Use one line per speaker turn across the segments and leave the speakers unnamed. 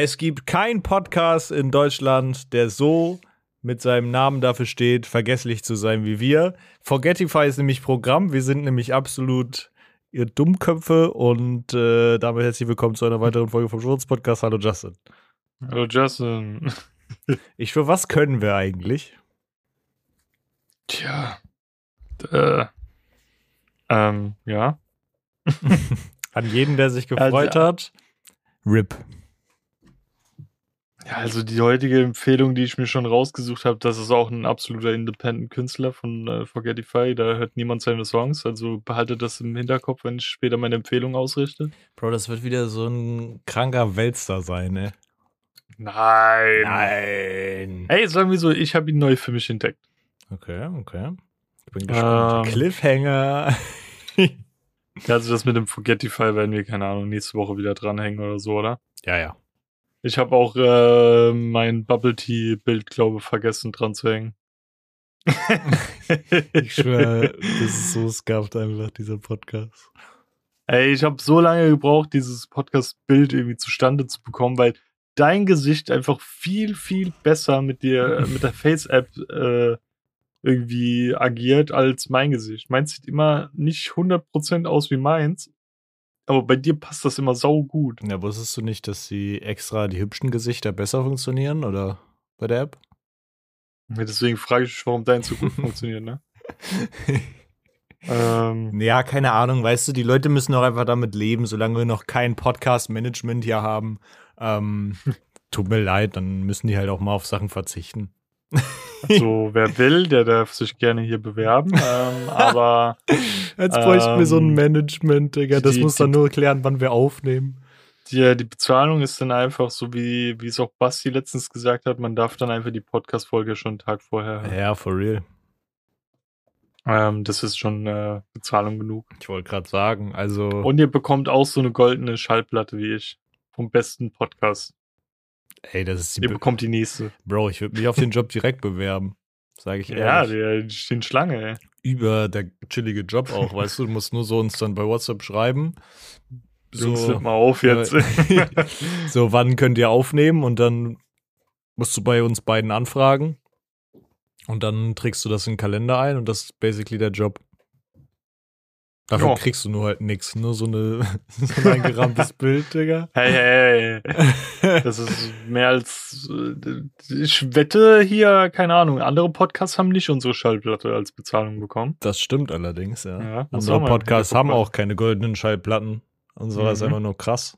Es gibt keinen Podcast in Deutschland, der so mit seinem Namen dafür steht, vergesslich zu sein wie wir. Forgetify ist nämlich Programm. Wir sind nämlich absolut ihr Dummköpfe und äh, damit herzlich willkommen zu einer weiteren Folge vom Schurz Podcast. Hallo Justin.
Hallo Justin.
Ich für was können wir eigentlich?
Tja. Äh, ähm, ja.
An jeden, der sich gefreut
Also,
hat. RIP.
Ja, also die heutige Empfehlung, die ich mir schon rausgesucht habe, das ist auch ein absoluter Independent-Künstler von äh, Forgetify. Da hört niemand seine Songs. Also behaltet das im Hinterkopf, wenn ich später meine Empfehlung ausrichte.
Bro, das wird wieder so ein kranker Weltstar sein, ne?
Nein.
Nein.
Hey, sagen wir so, ich habe ihn neu für mich entdeckt.
Okay, okay. Ich bin gespannt.
Ähm.
Cliffhanger.
Ja, Also das mit dem Forgetify werden wir, keine Ahnung, nächste Woche wieder dranhängen oder so, oder?
ja, ja.
Ich habe auch äh, mein Bubble Tea-Bild, glaube vergessen dran zu hängen.
Ich schwöre, das ist so scuffed einfach, dieser Podcast.
Ey, ich habe so lange gebraucht, dieses Podcast-Bild irgendwie zustande zu bekommen, weil dein Gesicht einfach viel, viel besser mit dir, mit der Face-App äh, irgendwie agiert als mein Gesicht. Meins sieht immer nicht 100% aus wie meins, aber bei dir passt das immer sau gut.
Ja, wusstest du nicht, dass die extra die hübschen Gesichter besser funktionieren oder bei der App?
Deswegen frage ich mich, warum dein so gut funktioniert, ne? Ähm,
Ja, keine Ahnung, weißt du, die Leute müssen auch einfach damit leben, solange wir noch kein Podcast-Management hier haben. Ähm, tut mir leid, dann müssen die halt auch mal auf Sachen verzichten.
so, wer will, der darf sich gerne hier bewerben, ähm, aber
Jetzt
bräuchten wir so ein
Management, Digga.
das muss dann
nur klären, wann wir aufnehmen.
die, die Bezahlung ist dann einfach so, wie, wie es auch Basti letztens gesagt hat, man darf dann einfach die Podcast-Folge schon einen Tag vorher hören.
Ja, for real.
Ähm, das ist schon äh, Bezahlung genug.
Ich wollte gerade sagen, also.
Und ihr bekommt auch so eine goldene Schallplatte wie ich. Vom besten Podcast.
Ey, das ist die.
Ihr
Be
bekommt die nächste.
Bro, ich würde mich auf den Job direkt bewerben. Sage ich
Ja,
ehrlich.
die, die stehen Schlange, ey.
Über der chillige Job auch, weißt du, du musst nur so uns dann bei WhatsApp schreiben.
Jungs,
So,
hört mal auf jetzt.
so, wann könnt ihr aufnehmen? Und dann musst du bei uns beiden anfragen. Und dann trägst du das in den Kalender ein und das ist basically der Job. Dafür
Ja.
kriegst du nur halt nichts. Nur so, eine, so ein eingerahmtes Bild, Digga.
hey, hey, hey. Das ist mehr als. äh, Ich wette hier, keine Ahnung, andere Podcasts haben nicht unsere Schallplatte als Bezahlung bekommen.
Das stimmt allerdings, ja.
Ja,
Unsere Podcasts haben auch keine goldenen Schallplatten. Unserer ist
Mhm.
einfach nur krass.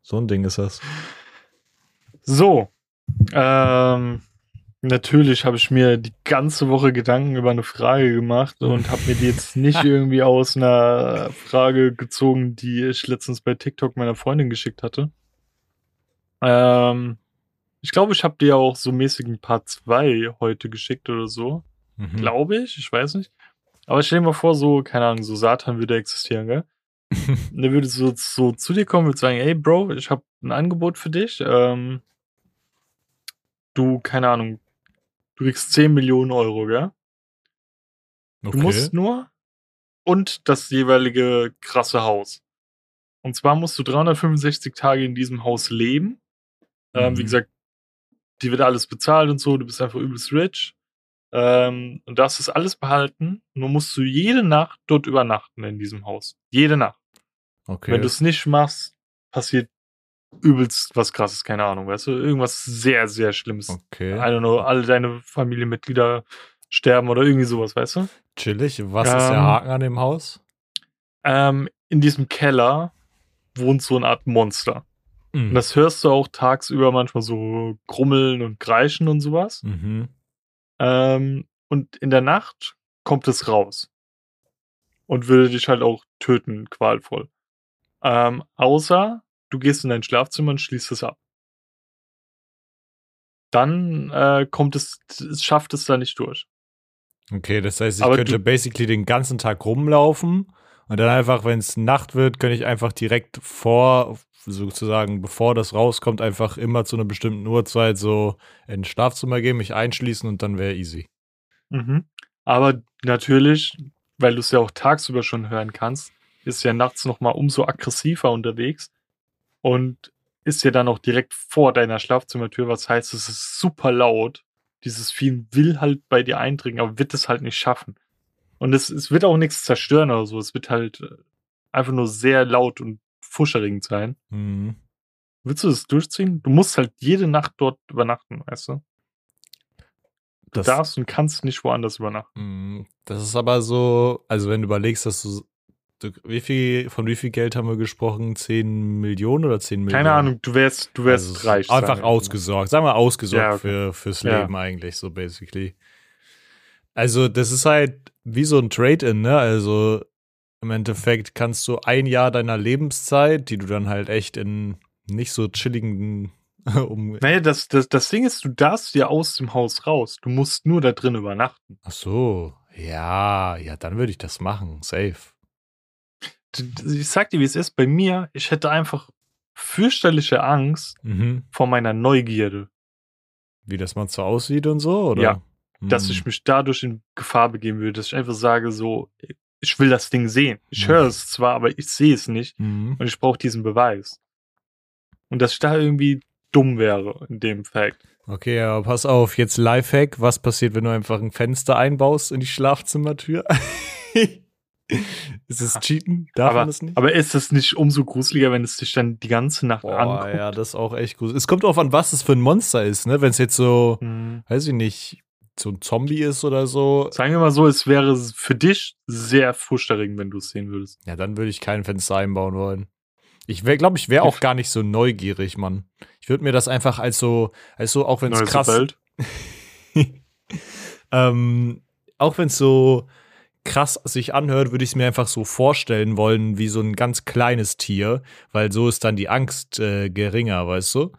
so ein Ding ist das.
So. Ähm, natürlich habe ich mir die ganze Woche Gedanken über eine Frage gemacht und habe mir die jetzt nicht irgendwie aus einer Frage gezogen, die ich letztens bei TikTok meiner Freundin geschickt hatte. Ähm, ich glaube, ich habe dir auch so mäßig ein Part 2 heute geschickt oder so.
Mhm.
Glaube ich, ich weiß nicht. Aber stell dir mal vor, so, keine Ahnung, so Satan würde existieren, gell? Und der würde so, so zu dir kommen und sagen, ey Bro, ich habe ein Angebot für dich. Ähm, du, keine Ahnung, du kriegst 10 Millionen Euro, gell? Du
okay.
musst nur und das jeweilige krasse Haus. Und zwar musst du 365 Tage in diesem Haus leben. Ähm,
Mhm.
wie gesagt, die wird alles bezahlt und so, du bist einfach übelst rich. Ähm, und darfst das alles behalten. Nur musst du jede Nacht dort übernachten in diesem Haus. Jede Nacht.
okay.
Wenn du es nicht machst, passiert übelst was krasses, keine Ahnung, weißt du? Irgendwas sehr, sehr Schlimmes.
okay.
I don't know, alle deine Familienmitglieder sterben oder irgendwie sowas, weißt du?
Chillig. Was ist der
Ähm,
Haken an dem Haus?
Ähm, in diesem Keller wohnt so eine Art Monster.
Mhm.
Und das hörst du auch tagsüber manchmal so grummeln und kreischen und sowas.
Mhm.
Ähm, und in der Nacht kommt es raus. Und würde dich halt auch töten, qualvoll. Ähm, außer du gehst in dein Schlafzimmer und schließt es ab. Dann äh, kommt es, es schafft es da nicht durch.
Okay, das heißt, ich
Aber
könnte basically den ganzen Tag rumlaufen und dann einfach, wenn es Nacht wird, könnte ich einfach direkt vor, sozusagen, bevor das rauskommt, einfach immer zu einer bestimmten Uhrzeit so ins Schlafzimmer gehen, mich einschließen und dann wäre easy.
Mhm. Aber natürlich, weil du es ja auch tagsüber schon hören kannst, ist ja nachts noch mal umso aggressiver unterwegs. Und ist ja dann auch direkt vor deiner Schlafzimmertür, was heißt, es ist super laut. Dieses Vieh will halt bei dir eindringen, aber wird es halt nicht schaffen. Und es, es wird auch nichts zerstören oder so. Es wird halt äh, einfach nur sehr laut und fuscherigend sein.
Mhm.
Willst du das durchziehen? Du musst halt jede Nacht dort übernachten, weißt du? Du
Das,
darfst und kannst nicht woanders übernachten.
Mhm. das ist aber so, also wenn du überlegst, dass du, du wie viel, von wie viel Geld haben wir gesprochen? 10 Millionen oder 10 Millionen?
Keine Ahnung, du wärst, du wärst
Also
reich.
Einfach ausgesorgt. Sagen wir ausgesorgt
Ja, okay.
für, fürs
Ja.
Leben eigentlich, so basically. Also, das ist halt wie so ein Trade-in, ne? Also, im Endeffekt kannst du ein Jahr deiner Lebenszeit, die du dann halt echt in nicht so chilligen um.
Naja, das, das, das Ding ist, du darfst ja aus dem Haus raus. Du musst nur da drin übernachten.
Ach so. Ja, ja, dann würde ich das machen. Safe.
Ich sag dir, wie es ist. Bei mir, ich hätte einfach fürchterliche Angst
Mhm.
vor meiner Neugierde,
Wie das Monster aussieht und so, oder?
Ja. dass
Mhm.
ich mich dadurch in Gefahr begeben würde, dass ich einfach sage, so, ich will das Ding sehen. Ich
Mhm.
höre es zwar, aber ich sehe es nicht
Mhm.
und ich brauche diesen Beweis. Und dass ich da irgendwie dumm wäre in dem Fact.
Okay, aber pass auf, jetzt Lifehack. Was passiert, wenn du einfach ein Fenster einbaust in die Schlafzimmertür? ist es Cheaten? Darf man
Aber,
das nicht?
aber ist es nicht umso gruseliger, wenn es dich dann die ganze Nacht
Boah,
anguckt?
ja, das ist auch echt gut. Es kommt drauf an, was es für ein Monster ist, ne? Wenn es jetzt so,
Hm.
weiß ich nicht, so ein Zombie ist oder so,
Sagen wir mal so, es wäre für dich sehr furchterregend, wenn du es sehen würdest.
ja, dann würde ich kein Fenster einbauen wollen. Ich glaube, ich wäre auch gar nicht so neugierig, Mann. Ich würde mir das einfach als so, als so, auch wenn es
Neues
krass,
Welt.
ähm, auch wenn es so krass sich anhört, würde ich es mir einfach so vorstellen wollen, wie so ein ganz kleines Tier, weil so ist dann die Angst äh, geringer, weißt du?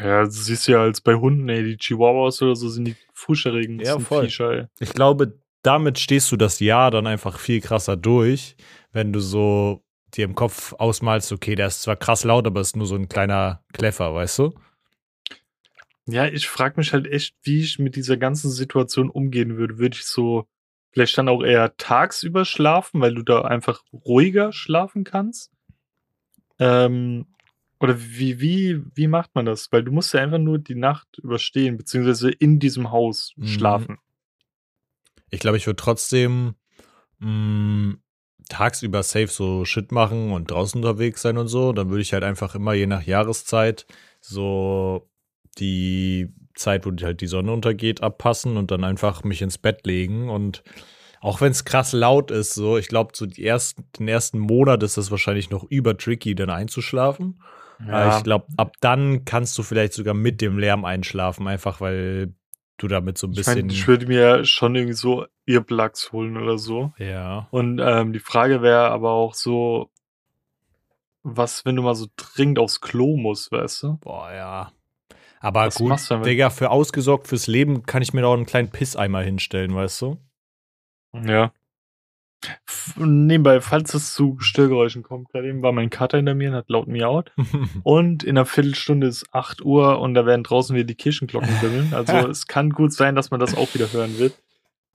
Ja, du siehst ja als bei Hunden, ey, die Chihuahuas oder so sind die furchterregend.
Ja, voll.
Viecher.
Ich glaube, damit stehst du das Jahr dann einfach viel krasser durch, wenn du so dir im Kopf ausmalst, okay, der ist zwar krass laut, aber ist nur so ein kleiner Kleffer, weißt du?
Ja, ich frage mich halt echt, wie ich mit dieser ganzen Situation umgehen würde. Würde ich so vielleicht dann auch eher tagsüber schlafen, weil du da einfach ruhiger schlafen kannst? Ähm, oder wie, wie, wie macht man das? Weil du musst ja einfach nur die Nacht überstehen, beziehungsweise in diesem Haus
Mhm.
schlafen.
Ich glaube, ich würde trotzdem mh, tagsüber safe so Shit machen und draußen unterwegs sein und so. Dann würde ich halt einfach immer je nach Jahreszeit so die Zeit, wo halt die Sonne untergeht, abpassen und dann einfach mich ins Bett legen. Und auch wenn es krass laut ist, so, ich glaube, so die ersten, den ersten Monat ist das wahrscheinlich noch übertricky, dann einzuschlafen. Aber ich glaube, ab dann kannst du vielleicht sogar mit dem Lärm einschlafen, einfach weil du damit so ein
ich,
bisschen.
mein, ich würde mir schon irgendwie so Earplugs holen oder so.
ja.
Und ähm, die Frage wäre aber auch so, was, wenn du mal so dringend aufs Klo musst, weißt du?
Boah, ja. Aber
Was
gut,
machst du damit?
Digga, für ausgesorgt fürs Leben kann ich mir doch einen kleinen Pisseimer hinstellen, weißt du?
Ja. Nebenbei, falls es zu Störgeräuschen kommt, gerade eben war mein Kater hinter mir und hat laut miaut. Und in einer Viertelstunde ist 8 Uhr und da werden draußen wieder die Kirchenglocken bimmeln. Also es kann gut sein, dass man das auch wieder hören wird.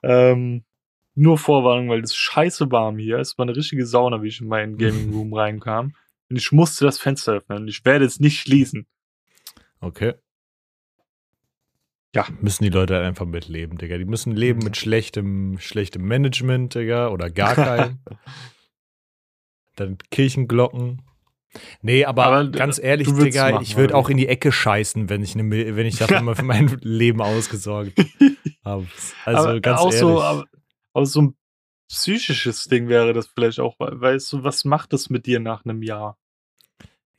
Ähm, nur Vorwarnung, weil es ist scheiße warm hier. Es war eine richtige Sauna, wie ich in meinen Gaming Room reinkam. Und ich musste das Fenster öffnen. Ich werde es nicht schließen.
okay.
Ja.
Müssen die Leute halt einfach mitleben, Digga. Die müssen leben mit schlechtem, schlechtem Management, Digga, oder gar keinem. Dann Kirchenglocken. Nee, aber,
Aber,
ganz
äh,
ehrlich, Digga,
machen,
ich würde auch in die Ecke scheißen, wenn ich, ne, wenn ich dafür mal für mein Leben ausgesorgt habe. Also
aber
ganz
auch
ehrlich.
so, aber, aber so ein psychisches Ding wäre das vielleicht auch, weil- weißt du, was macht das mit dir nach einem Jahr?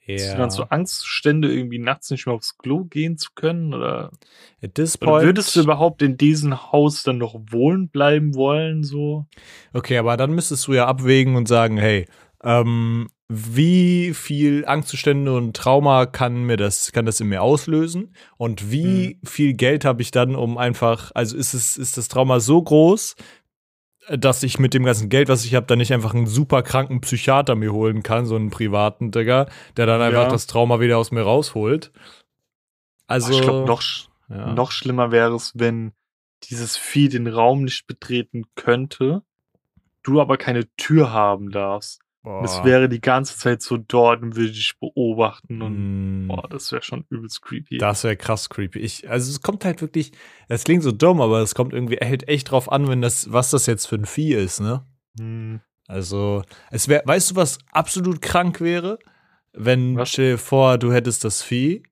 Hast du dann so Angstzustände, irgendwie nachts nicht mehr aufs Klo gehen zu können? Oder, oder würdest du überhaupt in diesem Haus dann noch wohnen bleiben wollen? So?
Okay, aber dann müsstest du ja abwägen und sagen, hey, ähm, wie viel Angstzustände und Trauma kann mir das, kann das in mir auslösen? Und wie viel Geld habe ich dann, um einfach, also ist es, ist das Trauma so groß, dass ich mit dem ganzen Geld, was ich habe, dann nicht einfach einen super kranken Psychiater mir holen kann, so einen privaten, Digga, der dann einfach
Ja.
das Trauma wieder aus mir rausholt. Also,
ich glaube, noch,
ja.
noch schlimmer wäre es, wenn dieses Vieh den Raum nicht betreten könnte, du aber keine Tür haben darfst. Boah. Es wäre die ganze Zeit so dort und würde dich beobachten und mm. boah, das wäre schon übelst creepy.
Das wäre krass creepy. Ich, also es kommt halt wirklich, es klingt so dumm, aber es kommt irgendwie hält echt drauf an, wenn das, was das jetzt für ein Vieh ist, ne? Mm. Also, es wäre, weißt du, was absolut krank wäre? Wenn, was? stell dir vor, du hättest das Vieh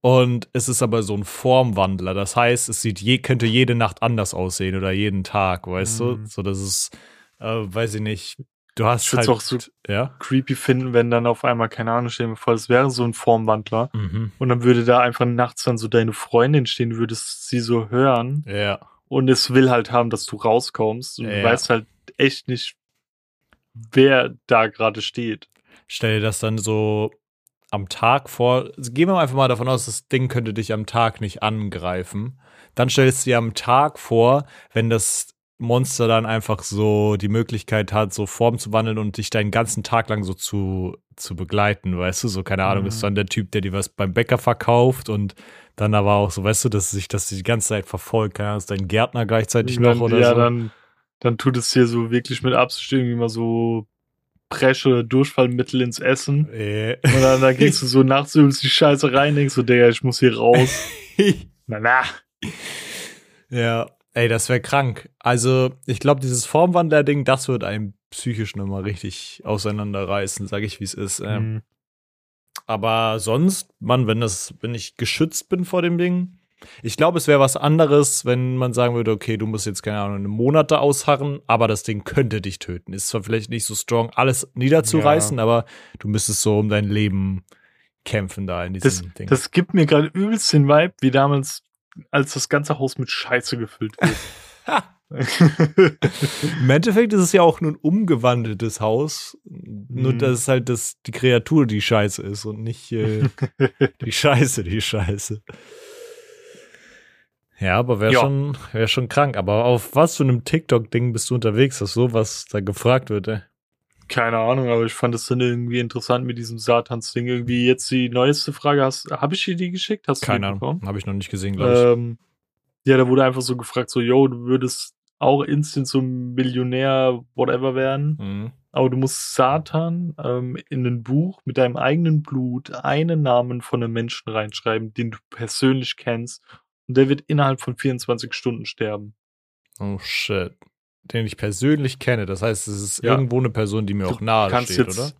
und es ist aber so ein Formwandler. Das heißt, es sieht je, könnte jede Nacht anders aussehen oder jeden Tag, weißt mm. du? So, das ist, äh, weiß ich nicht, Du hast
ich halt, auch so ja? creepy finden, wenn dann auf einmal, keine Ahnung, stellen wir vor, es wäre so ein Formwandler mhm. und dann würde da einfach nachts dann so deine Freundin stehen, du würdest sie so hören.
Ja.
Und es will halt haben, dass du rauskommst und ja. du weißt halt echt nicht, wer da gerade steht.
Stell dir das dann so am Tag vor. Gehen wir einfach mal davon aus, das Ding könnte dich am Tag nicht angreifen. Dann stellst du dir am Tag vor, wenn das Monster dann einfach so die Möglichkeit hat, so Form zu wandeln und dich deinen ganzen Tag lang so zu, zu begleiten, weißt du? So, keine Ahnung, mhm. ist dann der Typ, der dir was beim Bäcker verkauft und dann aber auch so, weißt du, dass sich das die ganze Zeit verfolgt. Keine Ahnung, ist dein Gärtner gleichzeitig dann, noch oder ja, so?
Ja, dann, dann tut es dir so wirklich mit Absicht irgendwie mal so Presche, Durchfallmittel ins Essen. Äh. Und dann, dann gehst du so nachts übelst die Scheiße rein, denkst so, Digga, ich muss hier raus. na, na.
Ja, Ey, das wäre krank. Also, ich glaube, dieses Formwandler-Ding, das wird einen psychisch nochmal richtig auseinanderreißen, sage ich, wie es ist. Äh. Mhm. Aber sonst, Mann, wenn das, wenn ich geschützt bin vor dem Ding, ich glaube, es wäre was anderes, wenn man sagen würde, okay, du musst jetzt keine Ahnung, Monate ausharren, aber das Ding könnte dich töten. Ist zwar vielleicht nicht so strong, alles niederzureißen, ja. aber du müsstest so um dein Leben kämpfen da in diesem
das,
Ding.
Das gibt mir gerade übelst den Vibe, wie damals als das ganze Haus mit Scheiße gefüllt wird.
Im Endeffekt ist es ja auch nur ein umgewandeltes Haus. Nur, mhm. dass es halt das, die Kreatur die Scheiße ist und nicht äh, die Scheiße, die Scheiße. Ja, aber wäre schon, wär schon krank. Aber auf was für einem TikTok-Ding bist du unterwegs, dass sowas da gefragt wird, ey?
Keine Ahnung, aber ich fand es dann irgendwie interessant mit diesem Satans-Ding. Irgendwie jetzt die neueste Frage, hast, habe ich dir die geschickt? Hast
Keine Ahnung, habe ich noch nicht gesehen, glaube ich. Ähm,
ja, da wurde einfach so gefragt, so, yo, du würdest auch instant so Millionär, whatever werden, mhm. aber du musst Satan ähm, in ein Buch mit deinem eigenen Blut einen Namen von einem Menschen reinschreiben, den du persönlich kennst und der wird innerhalb von 24 Stunden sterben.
Oh shit den ich persönlich kenne. Das heißt, es ist ja. irgendwo eine Person, die mir auch nahe steht,
jetzt,
oder?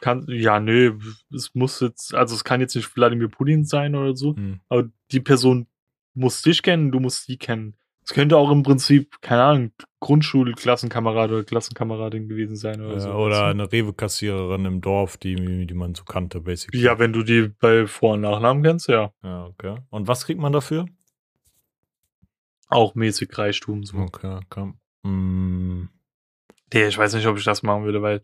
Kann, ja, nee, es muss jetzt, also es kann jetzt nicht Wladimir Putin sein oder so, hm. aber die Person muss dich kennen, du musst die kennen. Es könnte auch im Prinzip, keine Ahnung, Grundschulklassenkamerad oder Klassenkameradin gewesen sein oder ja, so.
Oder eine Rewe-Kassiererin im Dorf, die, die man so kannte, basically.
Ja, wenn du die bei Vor- und Nachnamen kennst, ja.
Ja, okay. Und was kriegt man dafür?
Auch mäßig Reichtum. So.
Okay, okay. Mm.
Nee, ich weiß nicht, ob ich das machen würde, weil,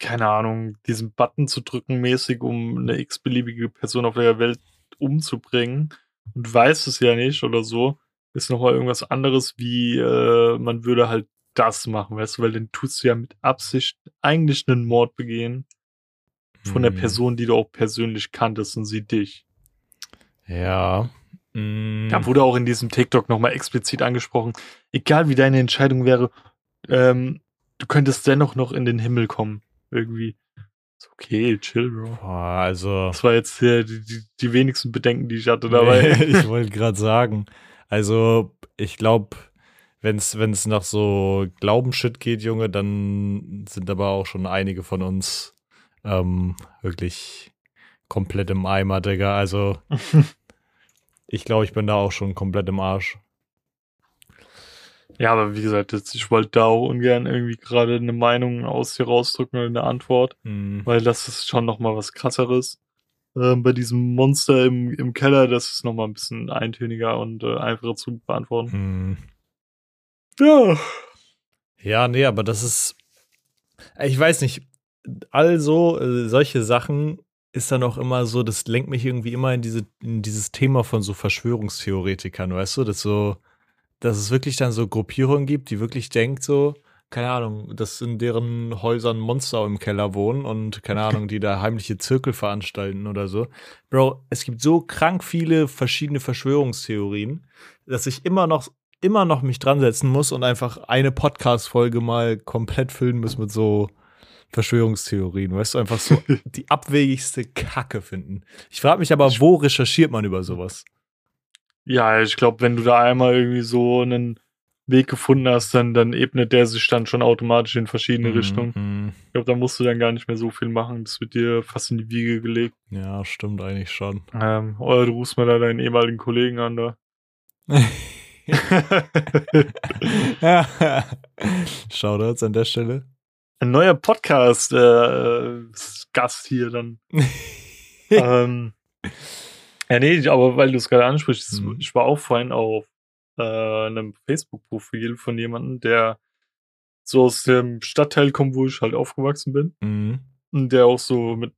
keine Ahnung, diesen Button zu drücken mäßig, um eine x-beliebige Person auf der Welt umzubringen und weiß es ja nicht oder so, ist nochmal irgendwas anderes, wie äh, man würde halt das machen, weißt du, weil dann tust du ja mit Absicht eigentlich einen Mord begehen von mm. der Person, die du auch persönlich kanntest und sie dich.
Ja,
Mm. Da wurde auch in diesem TikTok nochmal explizit angesprochen, egal wie deine Entscheidung wäre, ähm, du könntest dennoch noch in den Himmel kommen. Irgendwie. Ist okay, chill, Bro.
Boah, also.
Das war jetzt die, die, die wenigsten Bedenken, die ich hatte dabei.
ich wollte gerade sagen. Also, ich glaube, wenn es nach so Glaubenshit geht, Junge, dann sind aber auch schon einige von uns ähm, wirklich komplett im Eimer, Digga. Also ich glaube, ich bin da auch schon komplett im Arsch.
Ja, aber wie gesagt, jetzt, ich wollte da auch ungern irgendwie gerade eine Meinung aus dir rausdrücken oder eine Antwort, mhm. weil das ist schon nochmal was krasseres. Ähm, bei diesem Monster im, im Keller, das ist nochmal ein bisschen eintöniger und äh, einfacher zu beantworten.
Mhm. Ja. Ja, nee, aber das ist. Ich weiß nicht. Also, äh, solche Sachen ist dann auch immer so, das lenkt mich irgendwie immer in, diese, in dieses Thema von so Verschwörungstheoretikern, weißt du, dass so, dass es wirklich dann so Gruppierungen gibt, die wirklich denkt so, keine Ahnung, dass in deren Häusern Monster im Keller wohnen und keine Ahnung, die da heimliche Zirkel veranstalten oder so. Bro, es gibt so krank viele verschiedene Verschwörungstheorien, dass ich immer noch immer noch mich dran setzen muss und einfach eine Podcast Folge mal komplett füllen muss mit so Verschwörungstheorien, weißt du, einfach so die abwegigste Kacke finden. Ich frage mich aber, wo recherchiert man über sowas?
Ja, ich glaube, wenn du da einmal irgendwie so einen Weg gefunden hast, dann, dann ebnet der sich dann schon automatisch in verschiedene
Mhm,
Richtungen.
mhm.
Ich glaube, da musst du dann gar nicht mehr so viel machen. Das wird dir fast in die Wiege gelegt.
Ja, stimmt eigentlich schon.
Ähm, oder du rufst mal da deinen ehemaligen Kollegen an da.
Shoutouts an der Stelle.
Ein neuer Podcast, äh, hier dann. ähm, ja, nee, aber weil du es gerade ansprichst,
Mhm.
ich war auch vorhin auf äh, einem Facebook-Profil von jemandem, der so aus dem Stadtteil kommt, wo ich halt aufgewachsen bin.
Mhm.
Und der auch so mit,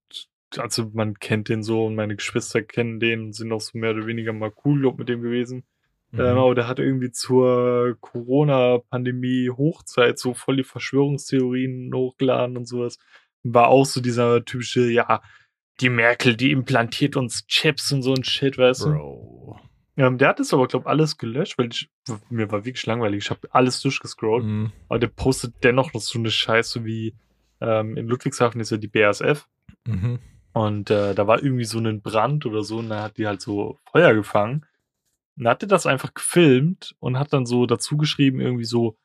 also man kennt den so und meine Geschwister kennen den und sind auch so mehr oder weniger mal cool, mit dem gewesen.
Mhm.
Ähm, aber der hat irgendwie zur Corona-Pandemie Hochzeit so voll die Verschwörungstheorien hochgeladen und sowas. War auch so dieser typische, ja, die Merkel, die implantiert uns Chips und so ein Shit, weißt du?
Bro.
Ähm, der hat es aber, glaube alles gelöscht, weil ich, mir war wirklich langweilig. Ich habe alles durchgescrollt.
Mhm.
Aber der postet dennoch noch so eine Scheiße wie ähm, in Ludwigshafen ist ja die BASF.
Mhm.
Und äh, da war irgendwie so ein Brand oder so und da hat die halt so Feuer gefangen. Und hat er das einfach gefilmt und hat dann so dazu geschrieben, irgendwie so,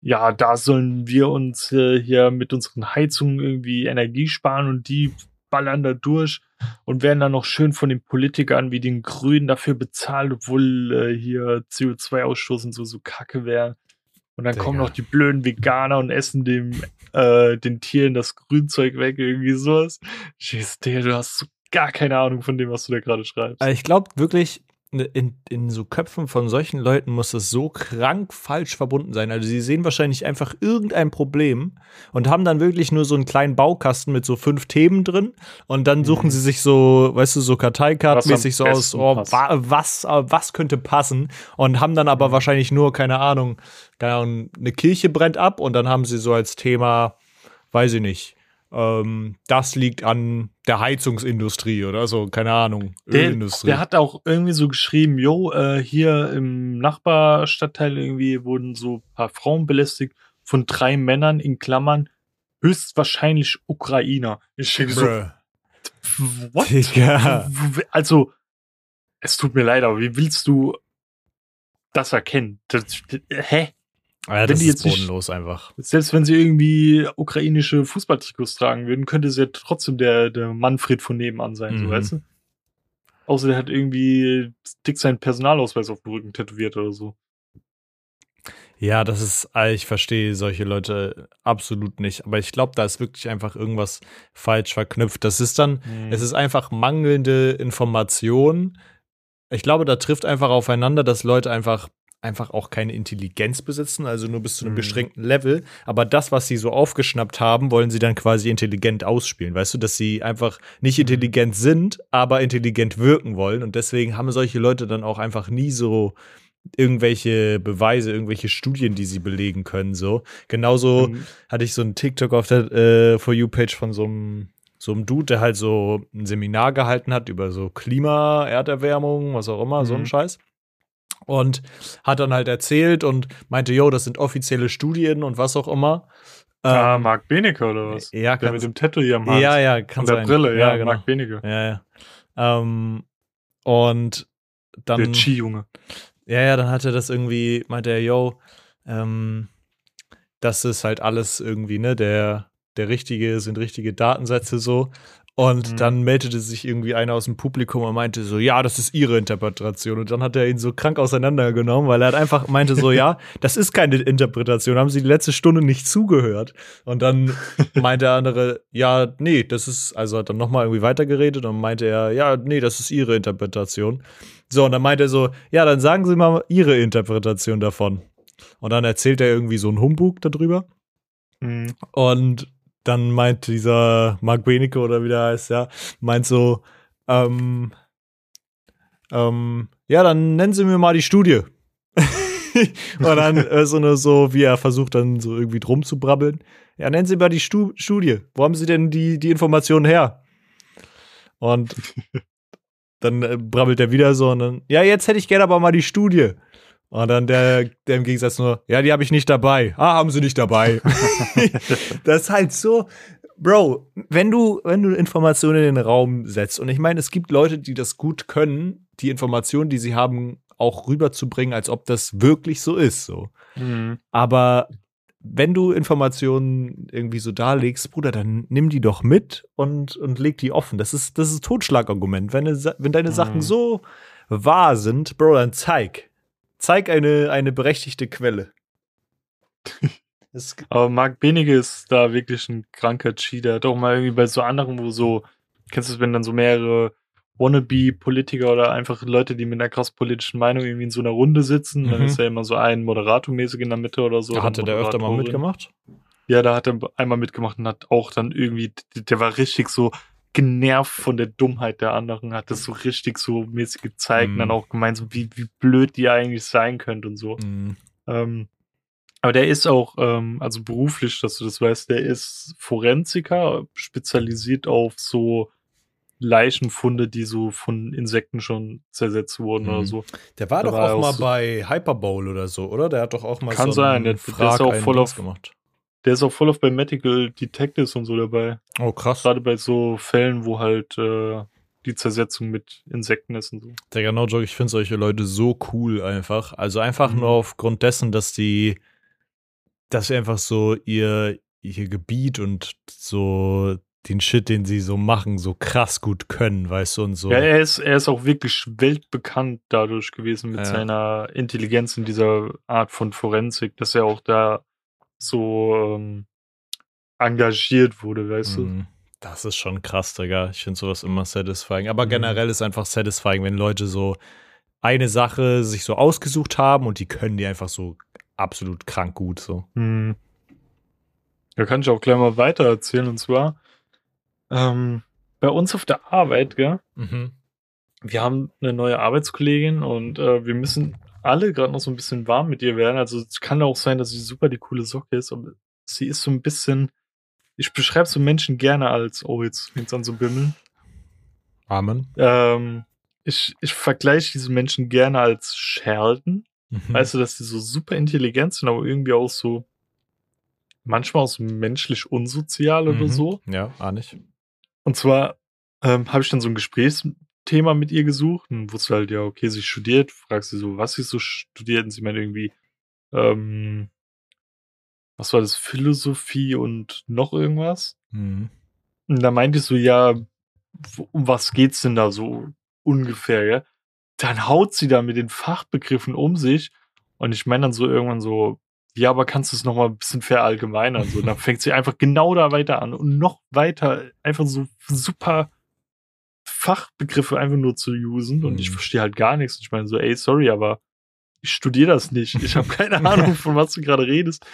ja, da sollen wir uns äh, hier mit unseren Heizungen irgendwie Energie sparen und die ballern da durch und werden dann noch schön von den Politikern wie den Grünen dafür bezahlt, obwohl äh, hier CO2-Ausstoß und so, so kacke wäre. Und dann kommen
Digga.
noch die blöden Veganer und essen dem, äh, den Tieren das Grünzeug weg, irgendwie sowas. Jeez, Digga, du hast so gar keine Ahnung von dem, was du da gerade schreibst.
Also ich glaube wirklich, in, in so Köpfen von solchen Leuten muss es so krank falsch verbunden sein. Also sie sehen wahrscheinlich einfach irgendein Problem und haben dann wirklich nur so einen kleinen Baukasten mit so fünf Themen drin und dann suchen
Mhm.
sie sich so, weißt du, so Karteikartenmäßig
Was
so aus, oh, wa was, äh, was könnte passen und haben dann aber
Mhm.
wahrscheinlich nur, keine Ahnung, keine Ahnung, eine Kirche brennt ab und dann haben sie so als Thema, weiß ich nicht, ähm, das liegt an der Heizungsindustrie oder so, keine Ahnung,
Der,
Ölindustrie.
der hat auch irgendwie so geschrieben, jo, äh, hier im Nachbarstadtteil irgendwie wurden so ein paar Frauen belästigt von drei Männern in Klammern, höchstwahrscheinlich Ukrainer. Ich denke so, what?
Digga.
Also, es tut mir leid, aber wie willst du das erkennen? Das, hä?
Ja,
Wenn
das
die
ist
jetzt nicht-
bodenlos einfach.
Selbst wenn sie irgendwie ukrainische Fußballtrikots tragen würden, könnte es ja trotzdem der, der Manfred von nebenan sein, so
Mhm.
weißt du? Außer der hat irgendwie dick seinen Personalausweis auf dem Rücken tätowiert oder so.
Ja, das ist, äh, ich verstehe solche Leute absolut nicht. Aber ich glaube, da ist wirklich einfach irgendwas falsch verknüpft. Das ist dann,
Mhm.
es ist einfach mangelnde Information. Ich glaube, da trifft einfach aufeinander, dass Leute einfach einfach auch keine Intelligenz besitzen, also nur bis zu einem
Mhm.
beschränkten Level. Aber das, was sie so aufgeschnappt haben, wollen sie dann quasi intelligent ausspielen. Weißt du, dass sie einfach nicht
Mhm.
intelligent sind, aber intelligent wirken wollen. Und deswegen haben solche Leute dann auch einfach nie so irgendwelche Beweise, irgendwelche Studien, die sie belegen können. So genauso
Mhm.
hatte ich so einen TikTok auf der äh, For You Page von so einem so einem Dude, der halt so ein Seminar gehalten hat über so Klima, Erderwärmung, was auch immer, so ein
Mhm.
Scheiß. Und hat dann halt erzählt und meinte, yo, das sind offizielle Studien und was auch immer.
ah,
Ähm,
Marc Benecke oder was?
ja,
Der mit dem Tattoo hier am Hals.
ja, ja, kann
Und der
sein.
Brille, ja,
genau.
Marc Benecke.
Ja, ja. Ähm, und dann.
Der Chi-Junge.
Ja, ja, dann hat er das irgendwie, meinte er, yo, ähm, das ist halt alles irgendwie, ne, der, der richtige, sind richtige Datensätze so. Und
Mhm.
dann meldete sich irgendwie einer aus dem Publikum und meinte so, ja, das ist ihre Interpretation. Und dann hat er ihn so krank auseinandergenommen, weil er hat einfach meinte so, ja, das ist keine Interpretation, haben sie die letzte Stunde nicht zugehört. Und dann meinte der andere, ja, nee, das ist, also hat dann nochmal irgendwie weitergeredet und meinte er, ja, nee, das ist ihre Interpretation. So, und dann meinte er so, ja, dann sagen Sie mal Ihre Interpretation davon. Und dann erzählt er irgendwie so einen Humbug darüber.
Mhm.
Und dann meint dieser Mark Benecke oder wie der heißt, ja, meint so, ähm, ähm, ja, dann nennen Sie mir mal die Studie. und dann äh, so eine, so, wie er versucht dann so irgendwie drum zu brabbeln. Ja, nennen Sie mal die Stu Studie. Wo haben Sie denn die, die Informationen her? Und dann äh, brabbelt er wieder so und dann, ja, jetzt hätte ich gerne aber mal die Studie. Und dann der, der im Gegensatz nur, ja, die habe ich nicht dabei. Ah, haben sie nicht dabei. das ist halt so, Bro, wenn du, wenn du Informationen in den Raum setzt, und ich meine, es gibt Leute, die das gut können, die Informationen, die sie haben, auch rüberzubringen, als ob das wirklich so ist. So.
Mhm.
Aber wenn du Informationen irgendwie so darlegst, Bruder, dann nimm die doch mit und, und leg die offen. Das ist, das ist Totschlagargument. Wenn, wenn deine Sachen
Mhm.
so wahr sind, Bro, dann zeig. Zeig eine, eine berechtigte Quelle.
Aber Marc Benige ist da wirklich ein kranker Cheater. Auch mal irgendwie bei so anderen, wo so, kennst du das, wenn dann so mehrere Wannabe-Politiker oder einfach Leute, die mit einer krass politischen Meinung irgendwie in so einer Runde sitzen, dann
Mhm.
ist ja immer so ein Moderator-mäßig in der Mitte oder so.
da hatte der öfter mal mitgemacht.
Ja, da hat er einmal mitgemacht und hat auch dann irgendwie, der war richtig so genervt von der Dummheit der anderen, hat das so richtig so mäßig gezeigt und
Mhm.
dann auch gemeint, so wie, wie blöd die eigentlich sein könnte und so.
Mhm.
Ähm, aber der ist auch, ähm, also beruflich, dass du das weißt, der ist Forensiker, spezialisiert auf so Leichenfunde, die so von Insekten schon zersetzt wurden
Mhm.
oder so.
Der war
Da
doch
war
auch mal
so-
bei Hyperbowl oder so, oder? Der hat doch auch mal
Kann
so
sein, der- der ist
Frag
auch voll auf-
gemacht.
Der ist auch voll auf bei Medical Detectives und so dabei.
Oh, krass.
Gerade bei so Fällen, wo halt äh, die Zersetzung mit Insekten ist und so.
Digga, no joke, ich finde solche Leute so cool einfach. Also einfach
Mhm.
nur aufgrund dessen, dass die, dass sie einfach so ihr, ihr Gebiet und so den Shit, den sie so machen, so krass gut können, weißt du, und so.
Ja, er ist, er ist auch wirklich weltbekannt dadurch gewesen mit
Ja.
seiner Intelligenz in dieser Art von Forensik, dass er auch da so ähm, engagiert wurde, weißt du?
Mhm. Das ist schon krass, Digga. Ich finde sowas immer satisfying. Aber
Mhm.
generell ist einfach satisfying, wenn Leute so eine Sache sich so ausgesucht haben und die können die einfach so absolut krank gut so.
Hm. Da kann ich auch gleich mal weiter erzählen. Und zwar ähm, bei uns auf der Arbeit, gell?
Mhm.
wir haben eine neue Arbeitskollegin und äh, wir müssen alle gerade noch so ein bisschen warm mit ihr werden. Also es kann auch sein, dass sie super die coole Socke ist, aber sie ist so ein bisschen. Ich beschreibe so Menschen gerne als, oh, jetzt fängt an zu bimmeln.
Amen.
Ähm, ich, ich vergleiche diese Menschen gerne als Sheldon.
Mhm.
Weißt du, dass die so super intelligent sind, aber irgendwie auch so manchmal auch so menschlich unsozial oder
Mhm.
so.
Ja, ah nicht.
Und zwar ähm, habe ich dann so ein Gesprächsthema mit ihr gesucht und wusste halt, ja, okay, sie studiert, fragst sie so, was sie so studiert und sie meint irgendwie, ähm, was war das, Philosophie und noch irgendwas?
Mhm.
Und da meinte ich so, ja, um was geht's denn da so ungefähr, ja? Dann haut sie da mit den Fachbegriffen um sich und ich meine dann so irgendwann so, ja, aber kannst du es nochmal ein bisschen verallgemeinern? So, dann fängt sie einfach genau da weiter an und noch weiter einfach so super Fachbegriffe einfach nur zu usen und ich
Mhm.
verstehe halt gar nichts. Ich meine so, ey, sorry, aber ich studiere das nicht. Ich habe keine Ahnung, von was du gerade redest.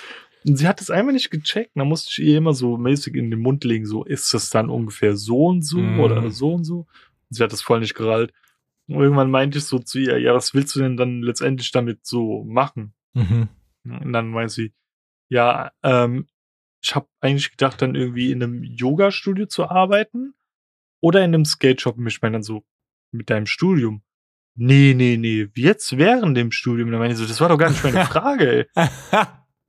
Und sie hat es einfach nicht gecheckt. Da musste ich ihr immer so mäßig in den Mund legen, so, ist das dann ungefähr so und so
Mhm.
oder so und so? Und sie hat das voll nicht gerallt. Und irgendwann meinte ich so zu ihr, ja, was willst du denn dann letztendlich damit so machen?
Mhm.
Und dann meint sie, ja, ähm, ich habe eigentlich gedacht, dann irgendwie in einem Yoga-Studio zu arbeiten oder in einem Skate-Shop. Und ich meine dann so, mit deinem Studium. Nee, nee, nee, jetzt während dem Studium. Dann meine ich so, das war doch gar nicht meine Frage, ey.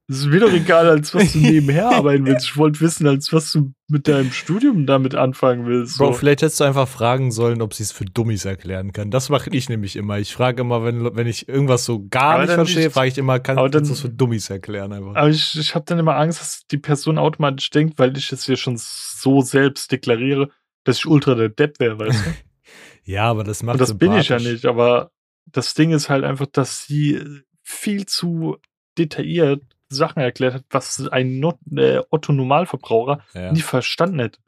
Es ist mir doch egal, als was du nebenher arbeiten willst. Ich wollte wissen, als was du mit deinem Studium damit anfangen willst.
Bro,
So.
vielleicht hättest du einfach fragen sollen, ob sie es für Dummies erklären kann. Das mache ich nämlich immer. Ich frage immer, wenn, wenn ich irgendwas so gar
Aber
nicht verstehe, frage ich immer, kann, du es für Dummies erklären einfach.
Aber ich, ich habe dann immer Angst, dass die Person automatisch denkt, weil ich es hier schon so selbst deklariere, dass ich ultra der Depp wäre, weißt du?
ja, aber das macht
Und das bin ich ja nicht, aber das Ding ist halt einfach, dass sie viel zu detailliert Sachen erklärt hat, was ein Not äh, Otto Normalverbraucher
Ja.
nie verstanden hätte.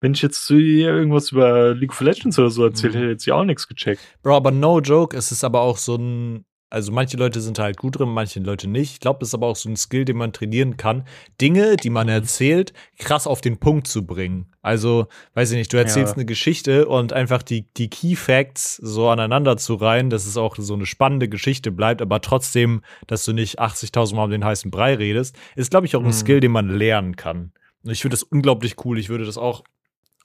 Wenn ich jetzt zu ihr irgendwas über League of Legends oder so erzählt
Mhm.
hätte, hätte sie auch nichts gecheckt.
Bro, aber no joke, es ist aber auch so ein, also manche Leute sind halt gut drin, manche Leute nicht. Ich glaube, das ist aber auch so ein Skill, den man trainieren kann, Dinge, die
Mhm.
man erzählt, krass auf den Punkt zu bringen. Also, weiß ich nicht, du erzählst
Ja.
eine Geschichte und einfach die, die Key Facts so aneinander zu reihen, dass es auch so eine spannende Geschichte bleibt, aber trotzdem, dass du nicht 80.000 Mal um den heißen Brei redest, ist, glaube ich, auch ein
Mhm.
Skill, den man lernen kann. Und ich finde das unglaublich cool. Ich würde das auch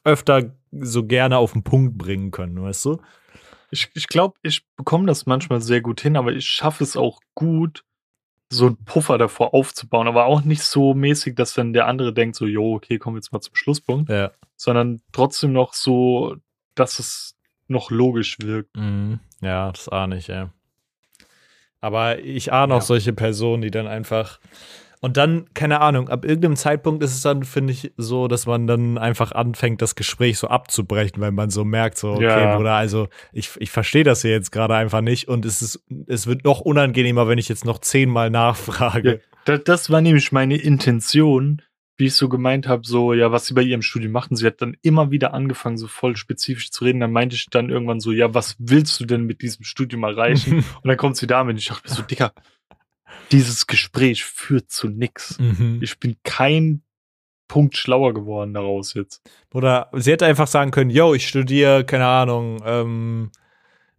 öfter so gerne auf den Punkt bringen können, weißt du?
Ich, ich glaube, ich bekomme das manchmal sehr gut hin, aber ich schaffe es auch gut, so einen Puffer davor aufzubauen, aber auch nicht so mäßig, dass dann der andere denkt, so, jo, okay, kommen wir jetzt mal zum Schlusspunkt,
Ja.
sondern trotzdem noch so, dass es noch logisch wirkt.
Mhm. Ja, das ahne ich, ja. Aber ich ahne auch
Ja.
solche Personen, die dann einfach. Und dann, keine Ahnung, ab irgendeinem Zeitpunkt ist es dann, finde ich, so, dass man dann einfach anfängt, das Gespräch so abzubrechen, weil man so merkt, so, okay,
Ja.
Bruder, also ich, ich verstehe das hier jetzt gerade einfach nicht und es ist, es wird noch unangenehmer, wenn ich jetzt noch zehnmal nachfrage.
Das, das war nämlich meine Intention, wie ich so gemeint habe, so, ja, was sie bei ihrem Studium machten. Sie hat dann immer wieder angefangen, so voll spezifisch zu reden. Dann meinte ich dann irgendwann so, ja, was willst du denn mit diesem Studium erreichen? Und dann kommt sie damit. Ich dachte mir so, Dicker, dieses Gespräch führt zu nix.
Mhm.
Ich bin kein Punkt schlauer geworden daraus jetzt.
Oder sie hätte einfach sagen können, yo, ich studiere, keine Ahnung, ähm,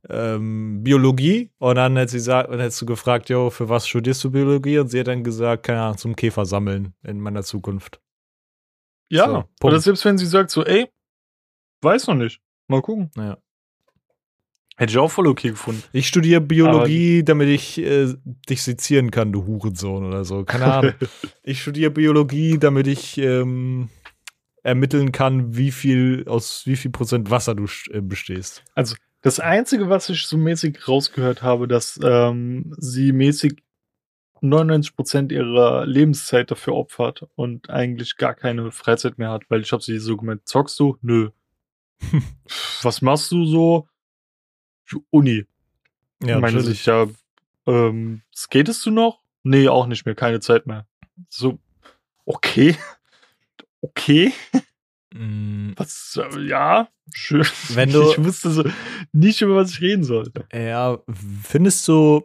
ähm, Biologie. Und dann hätte sie gesagt, und hättest du gefragt, yo, für was studierst du Biologie? Und sie hat dann gesagt, keine Ahnung, zum Käfer sammeln in meiner Zukunft.
Ja,
So,
oder selbst wenn sie sagt so, ey, weiß noch nicht. Mal gucken.
Ja.
Hätte ich auch voll okay gefunden.
Ich studiere Biologie, damit ich äh, dich sezieren kann, du Hurensohn oder so. Keine Ahnung. ich studiere Biologie, damit ich ähm, ermitteln kann, wie viel, aus wie viel Prozent Wasser du äh, bestehst.
Das Einzige, was ich so mäßig rausgehört habe, dass ähm, sie mäßig 99% ihrer Lebenszeit dafür opfert und eigentlich gar keine Freizeit mehr hat, weil ich habe sie so gemeint, zockst du? Nö. was machst du so? Uni.
Ja,
Meine
natürlich.
sich, ja, ähm, skatest du noch? Nee, auch nicht mehr, keine Zeit mehr. So, okay. Okay.
Mm,
Was, ja, schön.
Wenn du-
ich wusste so nicht, über was ich reden sollte.
Ja, findest du,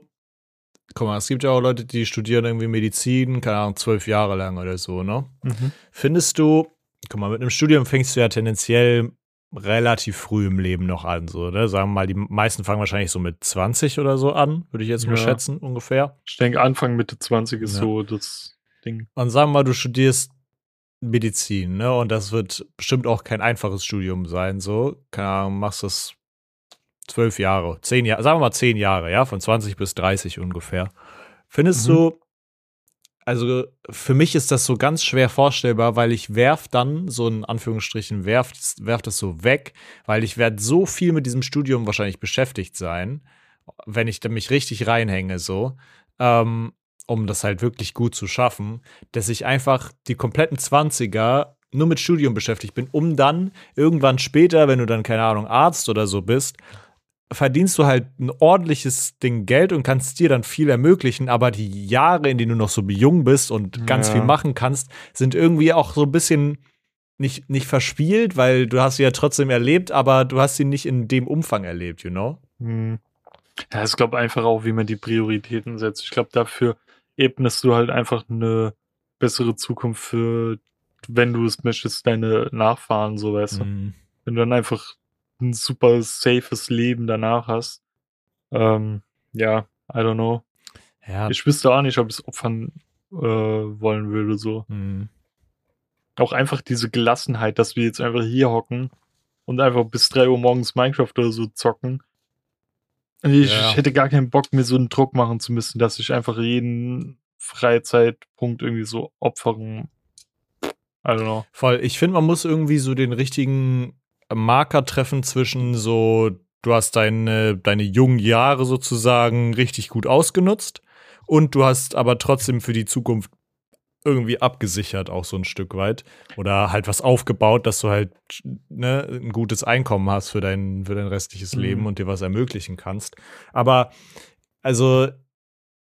guck mal, es gibt ja auch Leute, die studieren irgendwie Medizin, keine Ahnung, zwölf Jahre lang oder so, ne? Findest du, guck mal, mit einem Studium fängst du ja tendenziell relativ früh im Leben noch an, so, ne? Sagen wir mal, die meisten fangen wahrscheinlich so mit 20 oder so an, würde ich jetzt mal
Ja.
schätzen, ungefähr.
Ich denke, Anfang, Mitte 20 ist
Ja.
so das Ding.
Und sagen wir mal, du studierst Medizin, ne? Und das wird bestimmt auch kein einfaches Studium sein, so. Keine Ahnung, machst das zwölf Jahre, zehn Jahre, sagen wir mal zehn Jahre, ja, von 20 bis 30 ungefähr. Findest
Mhm.
du, also für mich ist das so ganz schwer vorstellbar, weil ich werf dann, so in Anführungsstrichen, werf, werf das so weg, weil ich werde so viel mit diesem Studium wahrscheinlich beschäftigt sein, wenn ich mich richtig reinhänge, so. Ähm, um das halt wirklich gut zu schaffen, dass ich einfach die kompletten 20er nur mit Studium beschäftigt bin, um dann irgendwann später, wenn du dann, keine Ahnung, Arzt oder so bist, verdienst du halt ein ordentliches Ding Geld und kannst dir dann viel ermöglichen, aber die Jahre, in denen du noch so jung bist und ganz
Ja.
viel machen kannst, sind irgendwie auch so ein bisschen nicht, nicht verspielt, weil du hast sie ja trotzdem erlebt, aber du hast sie nicht in dem Umfang erlebt, you know?
Hm. Ja, ich glaube einfach auch, wie man die Prioritäten setzt. Ich glaube, dafür ebnest du halt einfach eine bessere Zukunft für, wenn du es möchtest, deine Nachfahren, so weißt du.
Mhm.
Wenn du dann einfach ein super safes Leben danach hast. Ähm, ja, I don't know.
Ja.
Ich wüsste auch nicht, ob ich es opfern äh, wollen würde, so.
Mhm.
Auch einfach diese Gelassenheit, dass wir jetzt einfach hier hocken und einfach bis 3 Uhr morgens Minecraft oder so zocken. Ich,
Ja.
hätte gar keinen Bock, mir so einen Druck machen zu müssen, dass ich einfach jeden Freizeitpunkt irgendwie so opfern. I don't know.
Voll. Ich finde, man muss irgendwie so den richtigen Marker treffen zwischen so, du hast deine, deine jungen Jahre sozusagen richtig gut ausgenutzt und du hast aber trotzdem für die Zukunft irgendwie abgesichert, auch so ein Stück weit. Oder halt was aufgebaut, dass du halt ne, ein gutes Einkommen hast für dein, für dein restliches
Mhm.
Leben und dir was ermöglichen kannst. Aber also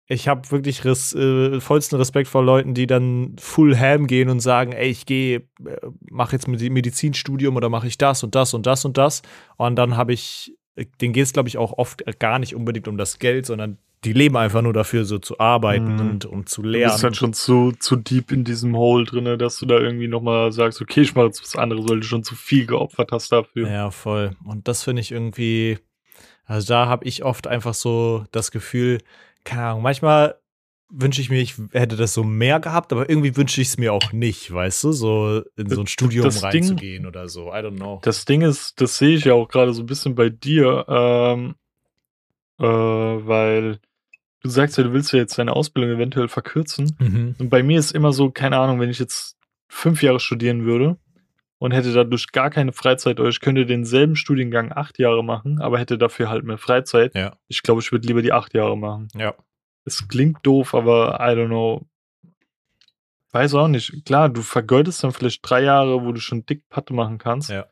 ich habe wirklich res, äh, vollsten Respekt vor Leuten, die dann full ham gehen und sagen, ey, ich gehe, äh, mache jetzt Medi- Medizinstudium oder mache ich das und das und das und das. Und dann habe ich, äh, denen geht es, glaube ich, auch oft gar nicht unbedingt um das Geld, sondern die leben einfach nur dafür, so zu arbeiten
Mhm.
und um zu
Du bist
lernen.
dann schon zu, zu deep in diesem Hole drinne, dass du da irgendwie nochmal sagst, okay, ich mache jetzt was anderes, weil du schon zu viel geopfert hast dafür.
Ja, voll. Und das finde ich irgendwie, also da habe ich oft einfach so das Gefühl, keine Ahnung, manchmal wünsche ich mir, ich hätte das so mehr gehabt, aber irgendwie wünsche ich es mir auch nicht, weißt du, so in so ein Studium
das
reinzugehen
Ding,
oder so. I don't know.
Das Ding ist, das sehe ich ja auch gerade so ein bisschen bei dir, ähm, äh, weil du sagst ja, du willst ja jetzt deine Ausbildung eventuell verkürzen.
Mhm.
Und bei mir ist immer so, keine Ahnung, wenn ich jetzt fünf Jahre studieren würde und hätte dadurch gar keine Freizeit, oder ich könnte denselben Studiengang acht Jahre machen, aber hätte dafür halt mehr Freizeit.
Ja,
Ich glaube, ich würde lieber die acht Jahre machen.
ja.
Es klingt doof, aber I don't know. Weiß auch nicht. Klar, du vergeudest dann vielleicht drei Jahre, wo du schon dick Patte machen kannst.
Ja.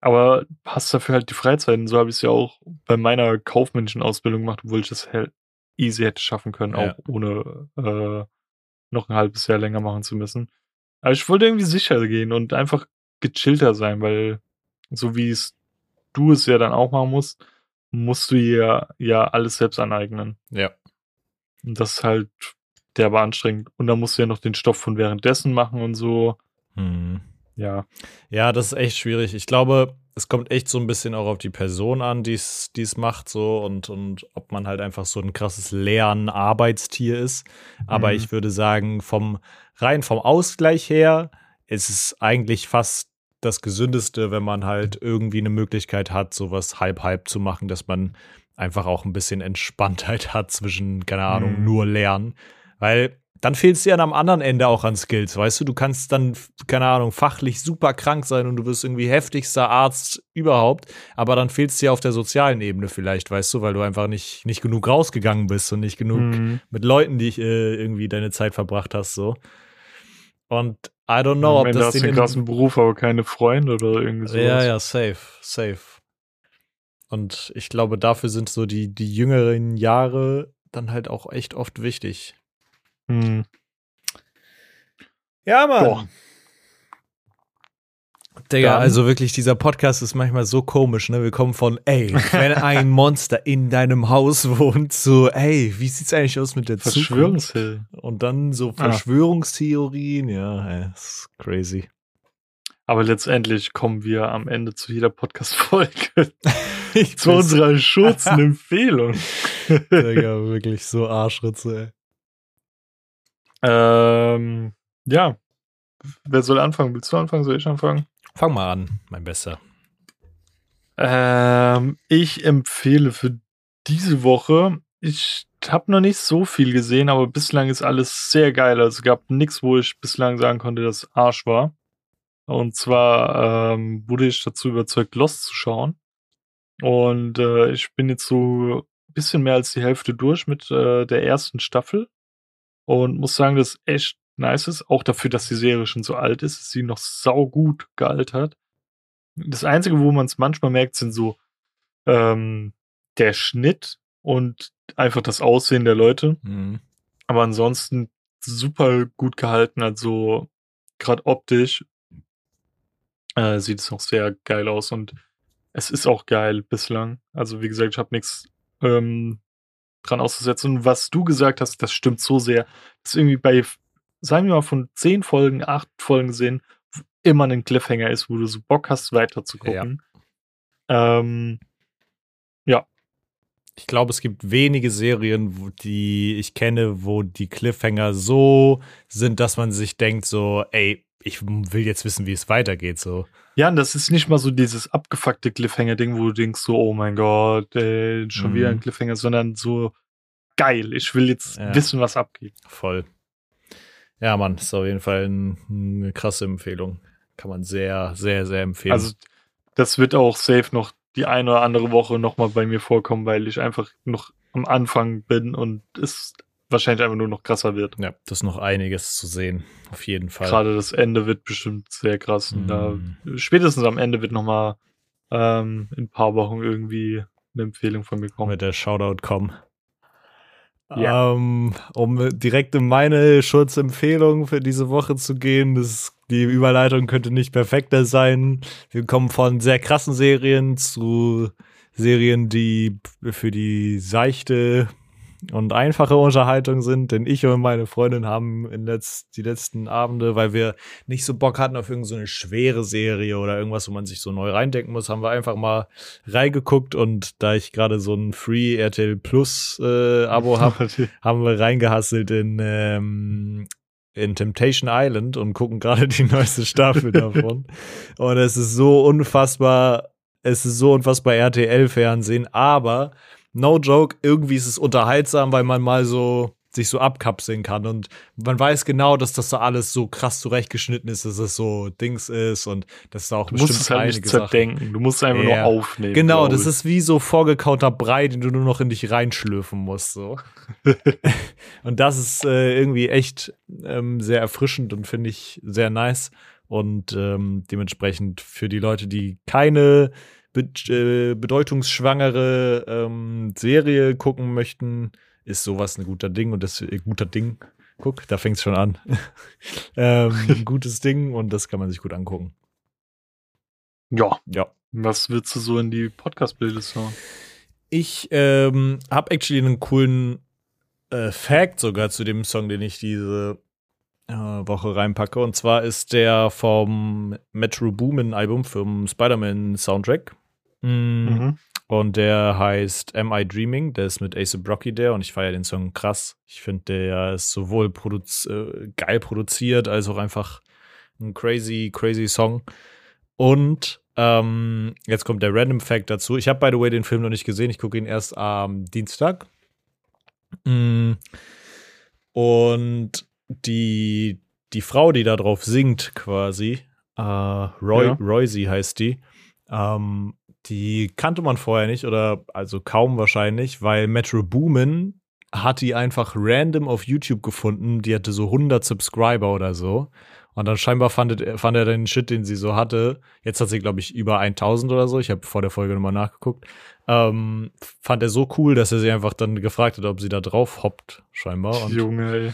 Aber hast dafür halt die Freizeit. Und so habe ich es ja auch bei meiner kaufmännischen Ausbildung gemacht, obwohl ich das halt easy hätte schaffen können,
Ja.
auch ohne äh, noch ein halbes Jahr länger machen zu müssen. Aber ich wollte irgendwie sicher gehen und einfach gechillter sein, weil so wie es du es ja dann auch machen musst, musst du ja, ja alles selbst aneignen.
Ja.
Und das ist halt derbe anstrengend. Und dann musst du ja noch den Stoff von währenddessen machen und so.
Mhm.
Ja.
Ja, das ist echt schwierig. Ich glaube, es kommt echt so ein bisschen auch auf die Person an, die es macht, so und, und ob man halt einfach so ein krasses Lern-Arbeitstier ist. Aber
Mhm.
ich würde sagen, vom rein vom Ausgleich her ist es eigentlich fast das Gesündeste, wenn man halt irgendwie eine Möglichkeit hat, sowas halb-halb zu machen, dass man einfach auch ein bisschen Entspanntheit hat zwischen, keine Ahnung,
Mhm.
nur Lernen. Weil dann fehlt es dir am anderen Ende auch an Skills, weißt du? Du kannst dann, keine Ahnung, fachlich super krank sein und du wirst irgendwie heftigster Arzt überhaupt, aber dann fehlt es dir auf der sozialen Ebene vielleicht, weißt du, weil du einfach nicht, nicht genug rausgegangen bist und nicht genug
Mhm.
mit Leuten, die äh, irgendwie deine Zeit verbracht hast, so. Und I don't know, ob
Ende
das
hast du
den
einen krassen Beruf, aber keine Freunde oder irgendwie sowas.
ja, ja, safe, safe. Und ich glaube, dafür sind so die, die jüngeren Jahre dann halt auch echt oft wichtig.
Hm.
Ja, Mann.
Boah.
Digga,
Dann-
also wirklich, dieser Podcast ist manchmal so komisch, ne? Wir kommen von, ey, wenn ein Monster in deinem Haus wohnt, zu, ey, wie sieht's eigentlich aus mit der?
Verschwörungshill.
Und dann so
Ah.
Verschwörungstheorien, ja, ey, ist crazy.
Aber letztendlich kommen wir am Ende zu jeder Podcast-Folge zu unserer Schutzempfehlung.
Digga, wirklich so Arschritze,
ähm, ja. Wer soll anfangen? Willst du anfangen? Soll ich anfangen?
Fang mal an, mein Bester.
Ähm, ich empfehle für diese Woche, ich habe noch nicht so viel gesehen, aber bislang ist alles sehr geil. Also es gab nichts, wo ich bislang sagen konnte, dass Arsch war. Und zwar ähm, wurde ich dazu überzeugt, Lost zu schauen. Und äh, ich bin jetzt so ein bisschen mehr als die Hälfte durch mit äh, der ersten Staffel. Und muss sagen, dass es echt nice ist. Auch dafür, dass die Serie schon so alt ist, ist sie noch saugut gealtert. Das Einzige, wo man es manchmal merkt, sind so ähm, der Schnitt und einfach das Aussehen der Leute.
Mhm.
Aber ansonsten super gut gehalten. Also gerade optisch äh, sieht es noch sehr geil aus und es ist auch geil bislang. Also wie gesagt, ich habe nichts ähm, dran auszusetzen. Und was du gesagt hast, das stimmt so sehr. Das ist irgendwie bei, sagen wir mal, von zehn Folgen, acht Folgen sehen, immer ein Cliffhanger ist, wo du so Bock hast, weiter zu gucken. Ähm,
Ich glaube, es gibt wenige Serien, die ich kenne, wo die Cliffhanger so sind, dass man sich denkt, so, ey, ich will jetzt wissen, wie es weitergeht, so.
Ja, und das ist nicht mal so dieses abgefuckte Cliffhanger-Ding, wo du denkst so, oh mein Gott, ey, schon
Mhm.
wieder ein Cliffhanger, sondern so geil, ich will jetzt
Ja.
wissen, was abgeht.
Voll. Ja, Mann, ist auf jeden Fall ein, eine krasse Empfehlung. Kann man sehr, sehr, sehr empfehlen.
Also das wird auch safe noch die eine oder andere Woche nochmal bei mir vorkommen, weil ich einfach noch am Anfang bin und es wahrscheinlich einfach nur noch krasser wird.
ja, das ist noch einiges zu sehen. Auf jeden Fall.
Gerade das Ende wird bestimmt sehr krass. Und da,
Mhm.
spätestens am Ende wird nochmal ähm, in ein paar Wochen irgendwie eine Empfehlung von mir kommen.
mit der Shoutout kommen.
Ja.
Ähm, um direkt in meine Schutzempfehlung für diese Woche zu gehen, das, die Überleitung könnte nicht perfekter sein. Wir kommen von sehr krassen Serien zu Serien, die für die seichte und einfache Unterhaltung sind, denn ich und meine Freundin haben in letzt, die letzten Abende, weil wir nicht so Bock hatten auf irgendeine so schwere Serie oder irgendwas, wo man sich so neu reindenken muss, haben wir einfach mal reingeguckt und da ich gerade so ein Free RTL Plus äh, Abo habe, haben wir reingehasselt in ähm, in Temptation Island und gucken gerade die neueste Staffel davon. Und es ist so unfassbar, es ist so unfassbar RTL-Fernsehen, aber no joke, irgendwie ist es unterhaltsam, weil man mal so sich so abkapseln kann und man weiß genau, dass das da alles so krass zurechtgeschnitten ist, dass es so Dings ist und dass da auch
du bestimmt musst es halt
einige
nicht zerdenken. Du musst es einfach ja. nur aufnehmen.
Genau, das ist wie so vorgekauter Brei, den du nur noch in dich reinschlürfen musst so. und das ist äh, irgendwie echt ähm, sehr erfrischend und finde ich sehr nice und ähm, dementsprechend für die Leute, die keine be äh, bedeutungsschwangere ähm, Serie gucken möchten, ist sowas ein guter Ding und das äh, guter Ding. Guck, da fängt es schon an. ähm, ein gutes Ding und das kann man sich gut angucken.
Ja.
Ja.
Was willst du so in die Podcast-Playlist haben?
Ich ähm, habe actually einen coolen äh, Fact sogar zu dem Song, den ich diese äh, Woche reinpacke. Und zwar ist der vom Metro Boomin Album vom Spider-Man Soundtrack. Mm. Mhm. Und der heißt Am I Dreaming? Der ist mit Ace Brocky der und ich feiere den Song krass. Ich finde, der ist sowohl produz äh, geil produziert als auch einfach ein crazy, crazy Song. Und ähm, jetzt kommt der Random Fact dazu. Ich habe, by the way, den Film noch nicht gesehen. Ich gucke ihn erst am Dienstag. Mm. Und die, die Frau, die da drauf singt, quasi, äh, Roy, ja. Royce heißt die, ähm, die kannte man vorher nicht oder also kaum wahrscheinlich, weil Metro Boomin hat die einfach random auf YouTube gefunden. Die hatte so 100 Subscriber oder so. Und dann scheinbar fand, fand er den Shit, den sie so hatte. Jetzt hat sie, glaube ich, über 1000 oder so. Ich habe vor der Folge nochmal nachgeguckt. Ähm, fand er so cool, dass er sie einfach dann gefragt hat, ob sie da drauf hoppt, scheinbar. Und
Junge, ey.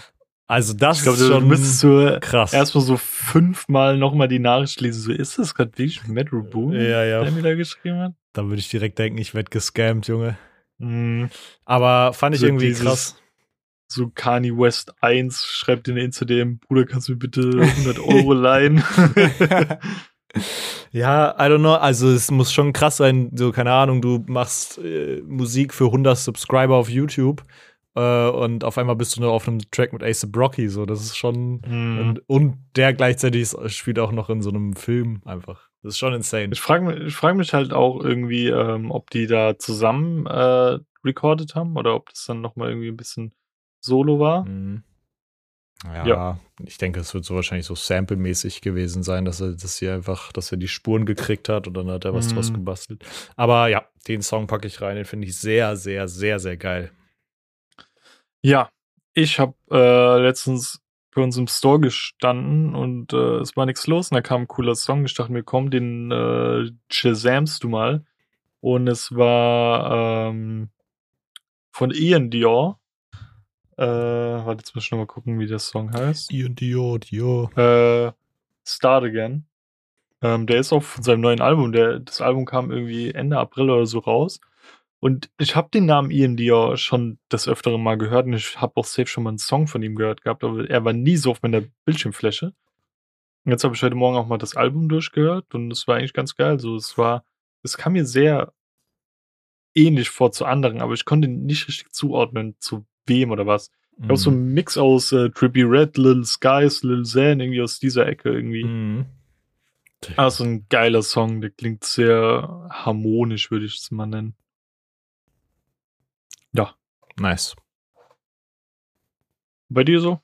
Also das
glaub, ist schon müsstest du krass. Erstmal so fünfmal nochmal die Nachricht lesen. So, ist das gerade wirklich Matt Boom,
ja, ja.
der mir da geschrieben hat?
Da würde ich direkt denken, ich werde gescammt, Junge. Mhm. Aber fand ich so irgendwie dieses, krass.
So Kanye West 1 schreibt in Instagram, Bruder, kannst du mir bitte 100 Euro leihen?
ja, I don't know. Also es muss schon krass sein. So, keine Ahnung, du machst äh, Musik für 100 Subscriber auf YouTube äh, und auf einmal bist du nur auf einem Track mit Ace Brocky, so, das ist schon. Mhm. Und, und, der gleichzeitig spielt auch noch in so einem Film einfach. Das ist schon insane.
Ich frage mich, frag mich halt auch irgendwie, ähm, ob die da zusammen äh, recorded haben oder ob das dann nochmal irgendwie ein bisschen solo war. Mhm.
Ja, ja, ich denke, es wird so wahrscheinlich so sample-mäßig gewesen sein, dass er, dass sie einfach, dass er die Spuren gekriegt hat und dann hat er was mhm. draus gebastelt. Aber ja, den Song packe ich rein, den finde ich sehr, sehr, sehr, sehr geil.
Ja, ich habe äh, letztens bei uns im Store gestanden und äh, es war nichts los und da kam ein cooler Song. Ich dachte mir, komm, den äh, Shazamst du mal. Und es war ähm, von Ian Dior. Äh, warte, jetzt muss ich nochmal gucken, wie der Song heißt.
Ian Dior, Dior.
Äh, Start Again. Ähm, der ist auch von seinem neuen Album. Der, das Album kam irgendwie Ende April oder so raus. Und ich habe den Namen Ian Dior schon das öftere Mal gehört und ich habe auch safe schon mal einen Song von ihm gehört gehabt, aber er war nie so auf meiner Bildschirmfläche. Und jetzt habe ich heute Morgen auch mal das Album durchgehört und es war eigentlich ganz geil. So, es war, es kam mir sehr ähnlich vor zu anderen, aber ich konnte nicht richtig zuordnen, zu wem oder was. Ich glaube, so ein mhm. Mix aus äh, Trippy Red, Little Skies, Little Zan, irgendwie aus dieser Ecke irgendwie. Mhm. Also ein geiler Song, der klingt sehr harmonisch, würde ich es mal nennen. Ja.
Nice.
Bei dir so?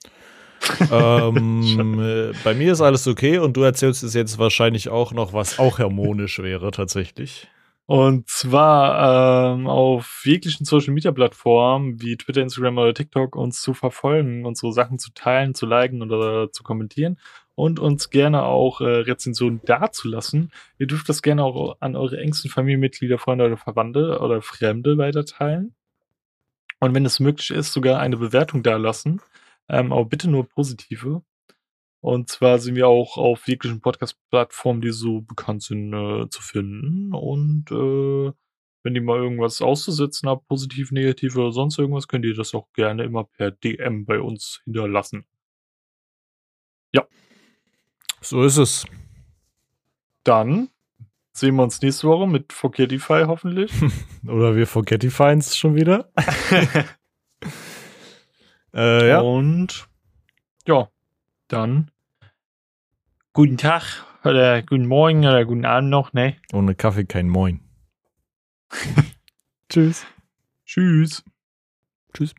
ähm, äh, bei mir ist alles okay und du erzählst es jetzt wahrscheinlich auch noch, was auch harmonisch wäre tatsächlich.
Und zwar ähm, auf jeglichen Social Media Plattformen wie Twitter, Instagram oder TikTok uns zu verfolgen, unsere Sachen zu teilen, zu liken oder zu kommentieren und uns gerne auch äh, Rezensionen dazulassen. Ihr dürft das gerne auch an eure engsten Familienmitglieder, Freunde oder Verwandte oder Fremde weiterteilen. Und wenn es möglich ist, sogar eine Bewertung da lassen. Ähm, aber bitte nur positive. Und zwar sind wir auch auf jeglichen Podcast-Plattformen, die so bekannt sind, äh, zu finden. Und äh, wenn ihr mal irgendwas auszusetzen habt, positiv, negativ oder sonst irgendwas, könnt ihr das auch gerne immer per DM bei uns hinterlassen.
So ist es.
Dann sehen wir uns nächste Woche mit Forgetify hoffentlich.
Oder wir Forgetifines schon wieder. äh, ja.
Und ja, dann guten Tag oder guten Morgen oder guten Abend noch, ne?
Ohne Kaffee kein Moin. Tschüss.
Tschüss.
Tschüss.